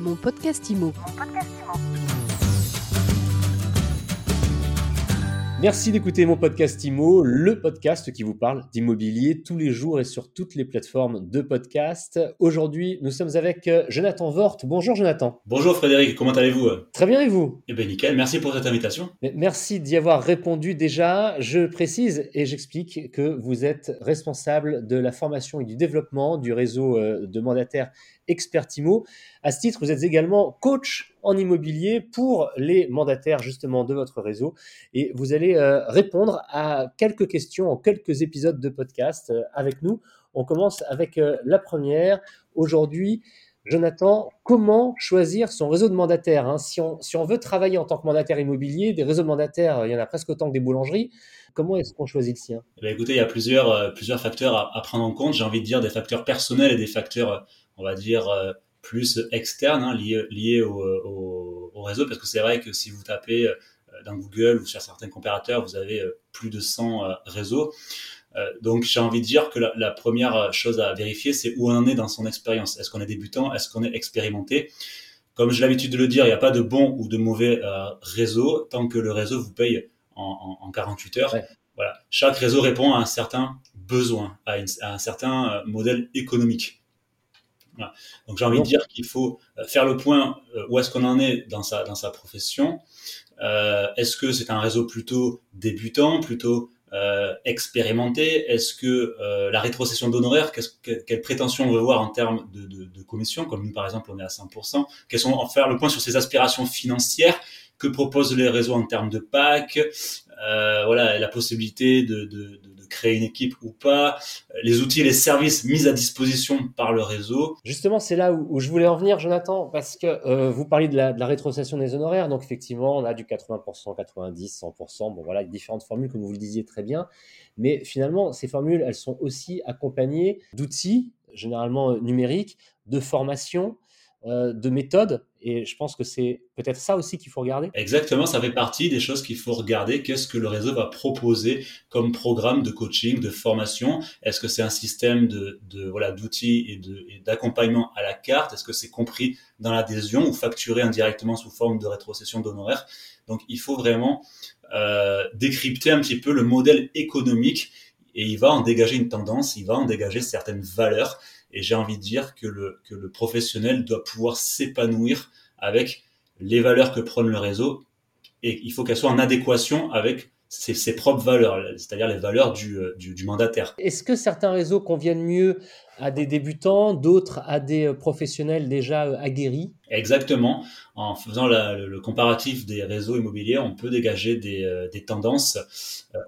Mon podcast IMO. Merci d'écouter mon podcast IMO, le podcast qui vous parle d'immobilier tous les jours et sur toutes les plateformes de podcast. Aujourd'hui, nous sommes avec euh, Jonathan Vort. Bonjour Jonathan. Bonjour Frédéric, comment allez-vous Très bien et vous? Eh bien nickel, merci pour cette invitation. Merci d'y avoir répondu déjà. Je précise et j'explique que vous êtes responsable de la formation et du développement du réseau euh, de mandataires Expertimo. À ce titre, vous êtes également coach en immobilier pour les mandataires justement de votre réseau et vous allez euh, répondre à quelques questions en quelques épisodes de podcast euh, avec nous. On commence avec euh, la première. Aujourd'hui, Jonathan, comment choisir son réseau de mandataires hein? si, on, veut travailler en tant que mandataire immobilier, des réseaux de mandataires, il y en a presque autant que des boulangeries. Comment est-ce qu'on choisit le sien? Eh Écoutez, il y a plusieurs, plusieurs facteurs à, prendre en compte. J'ai envie de dire des facteurs personnels et des facteurs on va dire, plus externe, hein, lié, lié au, au, au, réseau, parce que c'est vrai que si vous tapez euh, dans Google ou sur certains compérateurs, vous avez euh, plus de 100 réseaux. donc j'ai envie de dire que la, la, première chose à vérifier, c'est où on en est dans son expérience. Est-ce qu'on est débutant? Est-ce qu'on est expérimenté? Comme j'ai l'habitude de le dire, il n'y a pas de bon ou de mauvais réseau tant que le réseau vous paye en, en, en 48 heures. Ouais. Voilà. Chaque réseau répond à un certain besoin, à, une, à un certain modèle économique. Voilà. Donc j'ai envie de dire qu'il faut faire le point où est-ce qu'on en est dans sa dans sa profession. Euh, est-ce que c'est un réseau plutôt débutant, plutôt euh, expérimenté? Est-ce que euh, la rétrocession d'honoraires, qu quelle prétention on veut voir en termes de, de, de, commission? Comme nous par exemple, on est à 100%. Quels sont en faire le point sur ses aspirations financières? Que proposent les réseaux en termes de PAC, euh, voilà, la possibilité de, créer une équipe ou pas, les outils et les services mis à disposition par le réseau. Justement, c'est là où, je voulais en venir, Jonathan, parce que euh, vous parliez de la, de la, rétrocession des honoraires, donc effectivement, on a du 80%, 90, 100%, bon voilà, différentes formules, comme vous le disiez très bien, mais finalement, ces formules, elles sont aussi accompagnées d'outils, généralement numériques, de formation, euh, de méthodes. Et je pense que c'est peut-être ça aussi qu'il faut regarder. Exactement, ça fait partie des choses qu'il faut regarder. Qu'est-ce que le réseau va proposer comme programme de coaching, de formation? Est-ce que c'est un système de, de voilà d'outils et d'accompagnement à la carte? Est-ce que c'est compris dans l'adhésion ou facturé indirectement sous forme de rétrocession d'honoraires? Donc il faut vraiment euh, décrypter un petit peu le modèle économique et il va en dégager une tendance, il va en dégager certaines valeurs. Et j'ai envie de dire que le, que le professionnel doit pouvoir s'épanouir avec les valeurs que prône le réseau et il faut qu'elles soient en adéquation avec ses, ses propres valeurs, c'est-à-dire les valeurs du, du, du mandataire. Est-ce que certains réseaux conviennent mieux à des débutants, d'autres à des professionnels déjà aguerris? Exactement. En faisant la, le, comparatif des réseaux immobiliers, on peut dégager des, des tendances.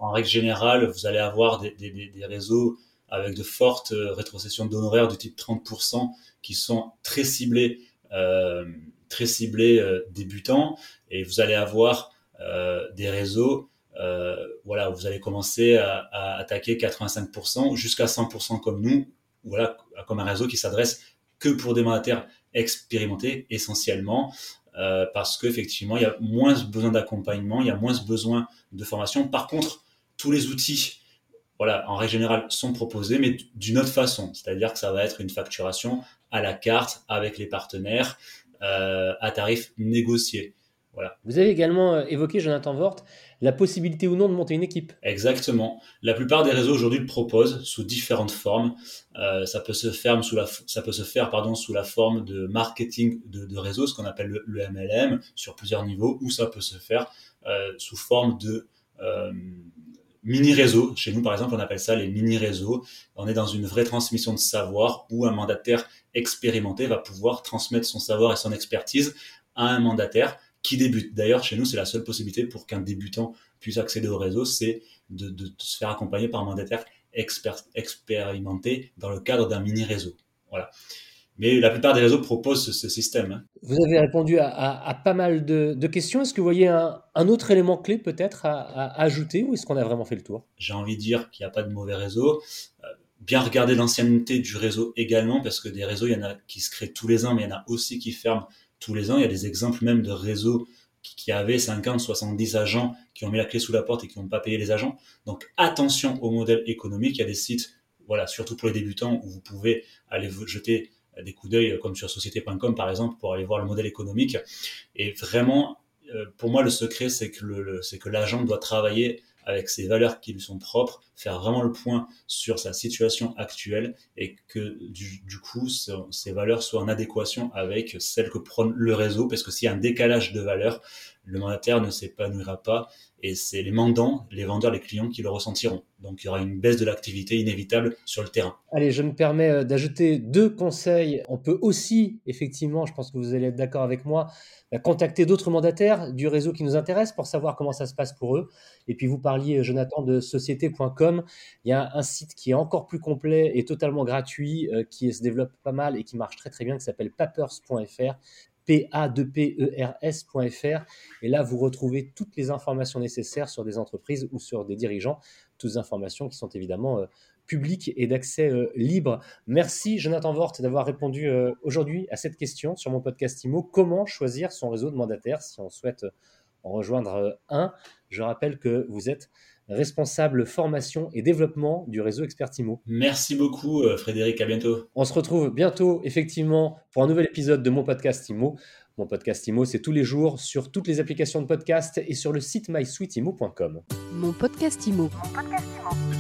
En règle générale, vous allez avoir des, des, des réseaux avec de fortes rétrocessions d'honoraires du type 30% qui sont très ciblés, euh, très ciblés euh, débutants. Et vous allez avoir euh, des réseaux, euh, voilà, vous allez commencer à, à attaquer 85% jusqu'à 100% comme nous, voilà, comme un réseau qui s'adresse que pour des mandataires expérimentés essentiellement. Euh, parce qu'effectivement, il y a moins besoin d'accompagnement, il y a moins besoin de formation. Par contre, tous les outils voilà, en règle générale, sont proposés, mais d'une autre façon. C'est-à-dire que ça va être une facturation à la carte avec les partenaires euh, à tarif négocié. Voilà. Vous avez également euh, évoqué, Jonathan Vort, la possibilité ou non de monter une équipe. Exactement. La plupart des réseaux aujourd'hui le proposent sous différentes formes. Euh, ça peut se faire sous la, ça peut se faire pardon sous la forme de marketing de, de réseau, ce qu'on appelle le, le, MLM, sur plusieurs niveaux, ou ça peut se faire euh, sous forme de mini-réseaux. Chez nous, par exemple, on appelle ça les mini-réseaux. On est dans une vraie transmission de savoir où un mandataire expérimenté va pouvoir transmettre son savoir et son expertise à un mandataire qui débute. D'ailleurs, chez nous, c'est la seule possibilité pour qu'un débutant puisse accéder au réseau, c'est de, se faire accompagner par un mandataire expert, expérimenté dans le cadre d'un mini-réseau. Voilà. Mais la plupart des réseaux proposent ce, ce système. Hein. Vous avez répondu à, à, à pas mal de, de questions. Est-ce que vous voyez un, un autre élément clé peut-être à, à, ajouter ou est-ce qu'on a vraiment fait le tour? J'ai envie de dire qu'il n'y a pas de mauvais réseau. Euh, bien regarder l'ancienneté du réseau également, parce que des réseaux, il y en a qui se créent tous les ans, mais il y en a aussi qui ferment tous les ans. Il y a des exemples même de réseaux qui, qui avaient 50, 70 agents qui ont mis la clé sous la porte et qui n'ont pas payé les agents. Donc attention au modèle économique. Il y a des sites, voilà, surtout pour les débutants, où vous pouvez aller jeter des coups d'œil comme sur société.com par exemple pour aller voir le modèle économique. Et vraiment, pour moi, le secret, c'est que c'est que l'agent doit travailler avec ses valeurs qui lui sont propres, faire vraiment le point sur sa situation actuelle et que du, coup, ces valeurs soient en adéquation avec celles que prône le réseau, parce que s'il y a un décalage de valeurs, le mandataire ne s'épanouira pas et c'est les mandants, les vendeurs, les clients qui le ressentiront. Donc il y aura une baisse de l'activité inévitable sur le terrain. Allez, je me permets euh, d'ajouter deux conseils. On peut aussi, effectivement, je pense que vous allez être d'accord avec moi, bah, contacter d'autres mandataires du réseau qui nous intéresse pour savoir comment ça se passe pour eux. Et puis vous parliez, Jonathan, de société.com. Il y a un site qui est encore plus complet et totalement gratuit, euh, qui se développe pas mal et qui marche très très bien, qui s'appelle papers.fr pa2pers.fr. Et là, vous retrouvez toutes les informations nécessaires sur des entreprises ou sur des dirigeants, toutes informations qui sont évidemment euh, publiques et d'accès euh, libre. Merci Jonathan Vort d'avoir répondu euh, aujourd'hui à cette question sur mon podcast IMO. Comment choisir son réseau de mandataires si on souhaite en rejoindre un Je rappelle que vous êtes responsable formation et développement du réseau Expertimo. Merci beaucoup Frédéric, à bientôt. On se retrouve bientôt effectivement pour un nouvel épisode de mon podcast IMO. Mon podcast IMO, c'est tous les jours sur toutes les applications de podcast et sur le site mysweetimo.com. Mon podcast IMO. Mon podcast IMO.